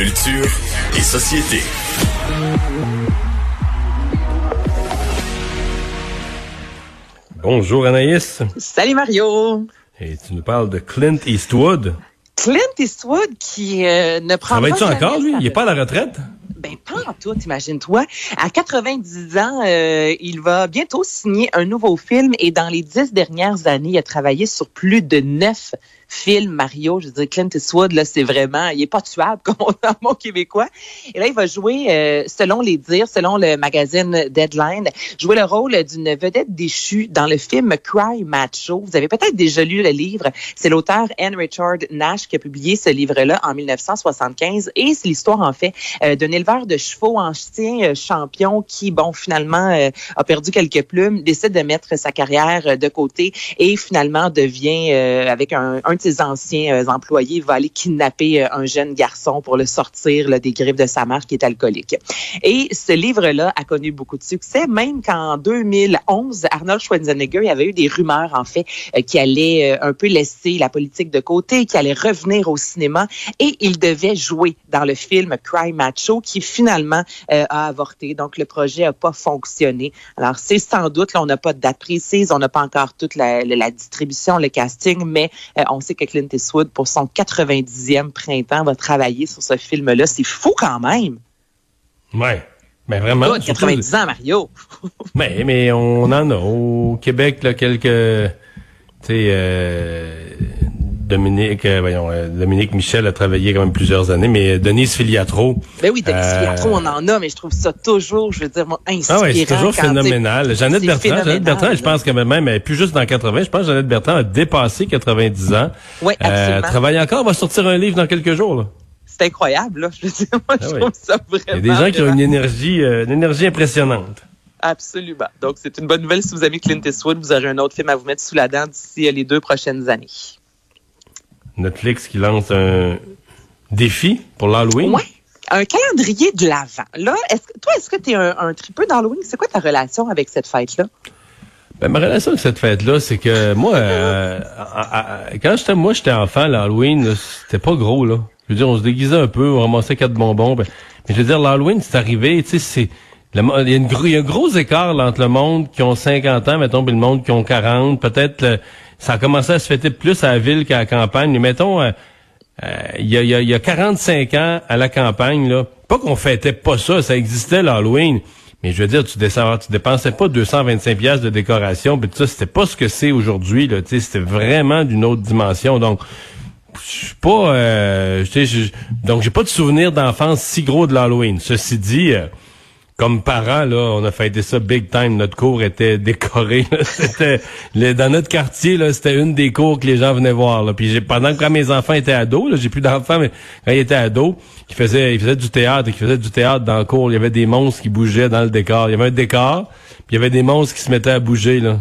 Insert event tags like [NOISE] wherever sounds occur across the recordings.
Culture et société. Bonjour Anaïs. Salut Mario. Et tu nous parles de Clint Eastwood. Clint Eastwood qui euh, ne prend pas Travaille-tu encore, lui? Il est pas à la retraite? Ben, pas en tout, imagine-toi. À 90 ans, euh, il va bientôt signer un nouveau film et dans les dix dernières années, il a travaillé sur plus de neuf films Mario. Je veux dire, Clint Eastwood, là, c'est vraiment, il est pas tuable, [LAUGHS] comme on dit en mot québécois. Et là, il va jouer, euh, selon les dires, selon le magazine Deadline, jouer le rôle d'une vedette déchue dans le film Cry Macho. Vous avez peut-être déjà lu le livre. C'est l'auteur Anne Richard Nash qui a publié ce livre-là en 1975 et c'est l'histoire, en fait, euh, d'un éleveur de chevaux ancien euh, champion qui, bon, finalement, euh, a perdu quelques plumes, décide de mettre sa carrière euh, de côté et finalement devient, avec un, un ses anciens euh, employés, va aller kidnapper euh, un jeune garçon pour le sortir des griffes de sa mère qui est alcoolique. Et ce livre-là a connu beaucoup de succès, même qu'en 2011, Arnold Schwarzenegger, il avait eu des rumeurs, en fait, euh, qui allait un peu laisser la politique de côté, qui allait revenir au cinéma et il devait jouer dans le film Cry Macho qui finalement a avorté. Donc le projet n'a pas fonctionné. Alors c'est sans doute, là, on n'a pas de date précise, on n'a pas encore toute la, distribution, le casting, mais on sait que Clint Eastwood, pour son 90e printemps, va travailler sur ce film-là. C'est fou quand même. Ouais. Mais vraiment. Toi, surtout- 90 ans, Mario. Mais, [LAUGHS] mais on en a. Au Québec, là, quelques. Tu sais, euh, Dominique, euh, voyons, euh, Dominique Michel a travaillé quand même plusieurs années, mais Denise Filiatro. Ben oui, Denis Euh, Filiatro, on en a, mais je trouve ça toujours, je veux dire, moi, inspirant. Ah ouais, c'est toujours phénoménal. Jeannette Bertrand, Jeannette Bertrand, je pense que même, elle est plus juste dans 80, je pense que Jeannette Bertrand a dépassé 90 ans. Oui, absolument. Euh, travaille encore, va sortir un livre dans quelques jours, là. C'est incroyable, là. [LAUGHS] Je veux dire, moi, je Ah oui. trouve ça vraiment. Il y a des gens qui ont une énergie, euh, une énergie impressionnante. Absolument. Donc, c'est une bonne nouvelle si vous aimez Clint Eastwood. Vous aurez un autre film à vous mettre sous la dent d'ici euh, les deux prochaines années. Netflix qui lance un défi pour l'Halloween? Ouais. Un calendrier de l'Avent. Là, est-ce que, toi, est-ce que tu es un, un tripeux d'Halloween? C'est quoi ta relation avec cette fête-là? Ben, ma relation avec cette fête-là, c'est que moi, euh, à- à- quand j'étais moi j'étais enfant, l'Halloween, c'était pas gros là. Je veux dire, on se déguisait un peu, on ramassait quatre bonbons. ben, mais je veux dire, l'Halloween, c'est arrivé, tu sais, c'est il y, y a un gros écart là, entre le monde qui ont 50 ans, mettons, et le monde qui ont 40. Peut-être ça a commencé à se fêter plus à la ville qu'à la campagne. Mais mettons, euh, euh, il y, a, y a- y a 45 ans à la campagne, là, pas qu'on fêtait pas ça, ça existait l'Halloween. Mais je veux dire, tu, descends, tu dépensais pas 225 pièces de décoration, puis ça, c'était pas ce que c'est aujourd'hui. Là, c'était vraiment d'une autre dimension. Donc, je suis pas, euh, donc j'ai pas de souvenir d'enfance si gros de l'Halloween. Ceci dit, euh, comme parents, là, on a fêté ça big time. Notre cour était décoré. [LAUGHS] C'était dans notre quartier, là, c'était une des cours que les gens venaient voir. Là. Puis j'ai, pendant que quand mes enfants étaient ados, là, j'ai plus d'enfants, mais quand ils étaient ados, qui faisaient, ils faisaient du théâtre, qui faisaient du théâtre dans le cours. Il y avait des monstres qui bougeaient dans le décor. Il y avait un décor, puis il y avait des monstres qui se mettaient à bouger là.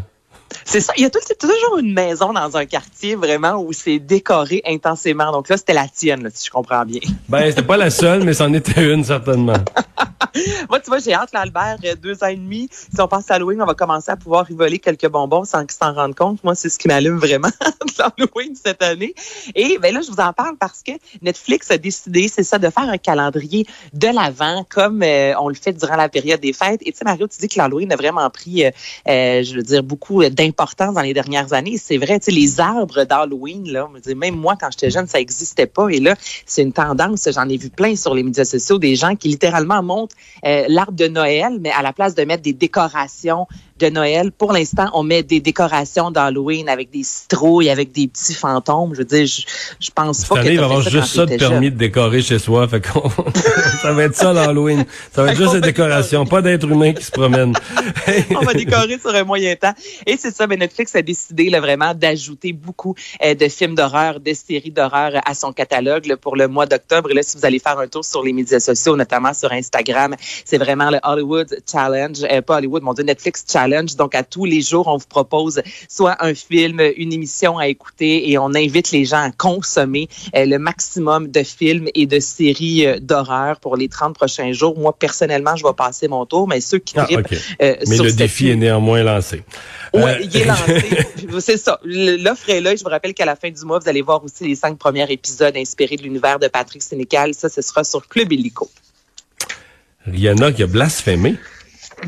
C'est ça. Il y a tout- c'est toujours une maison dans un quartier vraiment où c'est décoré intensément. Donc là, c'était la tienne, là, si je comprends bien. Ben, c'était pas la seule, mais c'en était une certainement. [LAUGHS] [LAUGHS] Moi, tu vois, j'ai hâte, l'Albert, euh, deux ans et demi. Si on passe à Halloween, on va commencer à pouvoir rivoler quelques bonbons sans qu'ils s'en rendent compte. Moi, c'est ce qui m'allume vraiment [LAUGHS] de l'Halloween cette année. Et ben là, je vous en parle parce que Netflix a décidé, c'est ça, de faire un calendrier de l'avant comme euh, on le fait durant la période des fêtes. Et tu sais, Mario, tu dis que l'Halloween a vraiment pris, euh, euh, je veux dire, beaucoup d'importance dans les dernières années. C'est vrai, tu sais, les arbres d'Halloween, là, on même moi, quand j'étais jeune, ça existait pas. Et là, c'est une tendance. J'en ai vu plein sur les médias sociaux, des gens qui littéralement montent euh, l'arbre de Noël, mais à la place de mettre des décorations de Noël. Pour l'instant, on met des décorations d'Halloween avec des citrouilles, avec des petits fantômes. Je veux dire, je, je pense pas que année, il va avoir juste ça de permis jeune. de décorer chez soi. Fait qu'on- [LAUGHS] ça va être ça l'Halloween. Ça va être juste des décorations, pas d'êtres humains qui se promènent. [LAUGHS] on va décorer sur un moyen temps. Et c'est ça, ben Netflix a décidé là, vraiment d'ajouter beaucoup euh, de films d'horreur, de séries d'horreur à son catalogue là, pour le mois d'octobre. Et Là, si vous allez faire un tour sur les médias sociaux, notamment sur Instagram, c'est vraiment le Hollywood Challenge, euh, pas Hollywood, mon Dieu, Netflix Challenge. Donc, à tous les jours, on vous propose soit un film, une émission à écouter et on invite les gens à consommer euh, le maximum de films et de séries euh, d'horreur pour les 30 prochains jours. Moi, personnellement, je vais passer mon tour, mais ceux qui Ah, trippent, OK. euh, Mais sur le défi est néanmoins lancé. oui, il est [LAUGHS] lancé. c'est ça. L'offre est là. Je vous rappelle qu'à la fin du mois, vous allez voir aussi les cinq premiers épisodes inspirés de l'univers de Patrick Sénécal. Ça, ce sera sur Club Illico. Rihanna qui a blasphémé.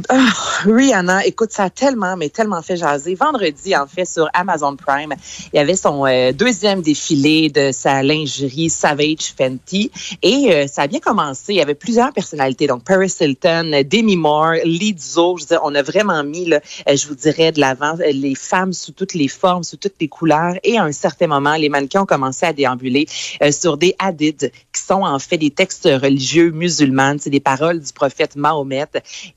Ah, Rihanna, écoute, ça a tellement, mais tellement fait jaser. Vendredi, en fait, sur Amazon Prime, il y avait son euh, deuxième défilé de sa lingerie Savage Fenty. Et euh, ça a bien commencé. Il y avait plusieurs personnalités. Donc, Paris Hilton, Demi Moore, Lizzo. Je veux dire, on a vraiment mis, là, euh, je vous dirais, de l'avant les femmes sous toutes les formes, sous toutes les couleurs. Et à un certain moment, les mannequins ont commencé à déambuler sur des hadiths qui sont en fait des textes religieux musulmans. C'est des paroles du prophète Mahomet.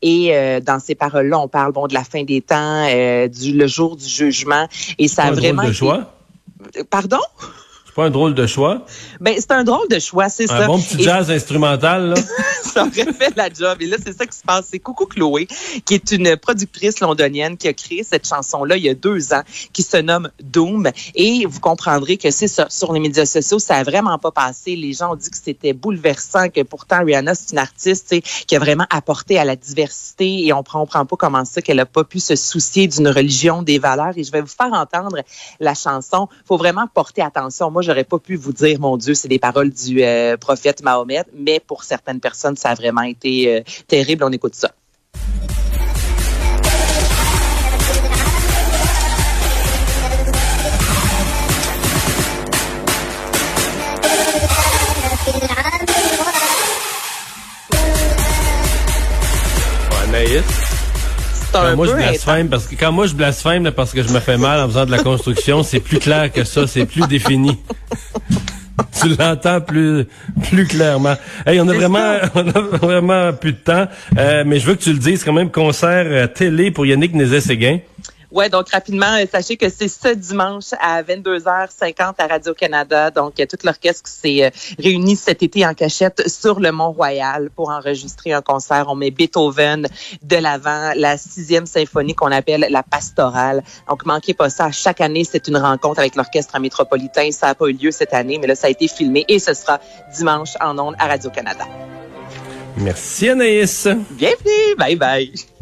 Et euh, dans ces paroles-là, on parle bon de la fin des temps, euh, du le jour du jugement. Et ça a un vraiment drôle de été- choix. Pardon? C'est pas un drôle de choix? Ben c'est un drôle de choix, c'est Un ça. bon petit Et jazz instrumental, là? [LAUGHS] ça aurait fait la job. Et là, c'est ça qui se passe. C'est Coucou Chloé, qui est une productrice londonienne qui a créé cette chanson-là il y a deux ans, qui se nomme Doom. Et vous comprendrez que c'est ça. Sur les médias sociaux, ça a vraiment pas passé. Les gens ont dit que c'était bouleversant, que pourtant Rihanna, c'est une artiste qui a vraiment apporté à la diversité et on prend, on prend pas comment ça qu'elle a pas pu se soucier d'une religion, des valeurs. Et je vais vous faire entendre la chanson. Faut vraiment porter attention. Moi, j'aurais pas pu vous dire, mon Dieu, c'est des paroles du euh, prophète Mahomet, mais pour certaines personnes, ça a vraiment été euh, terrible. On écoute ça. C'est un Quand moi, je blasphème parce que quand moi je blasphème là, parce que je me fais mal en faisant de la construction, c'est plus clair que ça, c'est plus défini. [LAUGHS] tu l'entends plus plus clairement. Hey, on a vraiment [LAUGHS] on a vraiment plus de temps, euh, mais je veux que tu le dises quand même concert euh, télé pour Yannick Nézet-Séguin. Ouais, donc rapidement, euh, sachez que c'est ce dimanche à 22h50 à Radio-Canada. Donc, euh, tout l'orchestre s'est euh, réuni cet été en cachette sur le Mont-Royal pour enregistrer un concert. On met Beethoven de l'avant, la sixième symphonie qu'on appelle la pastorale. Donc, manquez pas ça. Chaque année, c'est une rencontre avec l'orchestre métropolitain. Ça n'a pas eu lieu cette année, mais là, ça a été filmé et ce sera dimanche en ondes à Radio-Canada. Merci Anaïs. Bienvenue! Bye bye!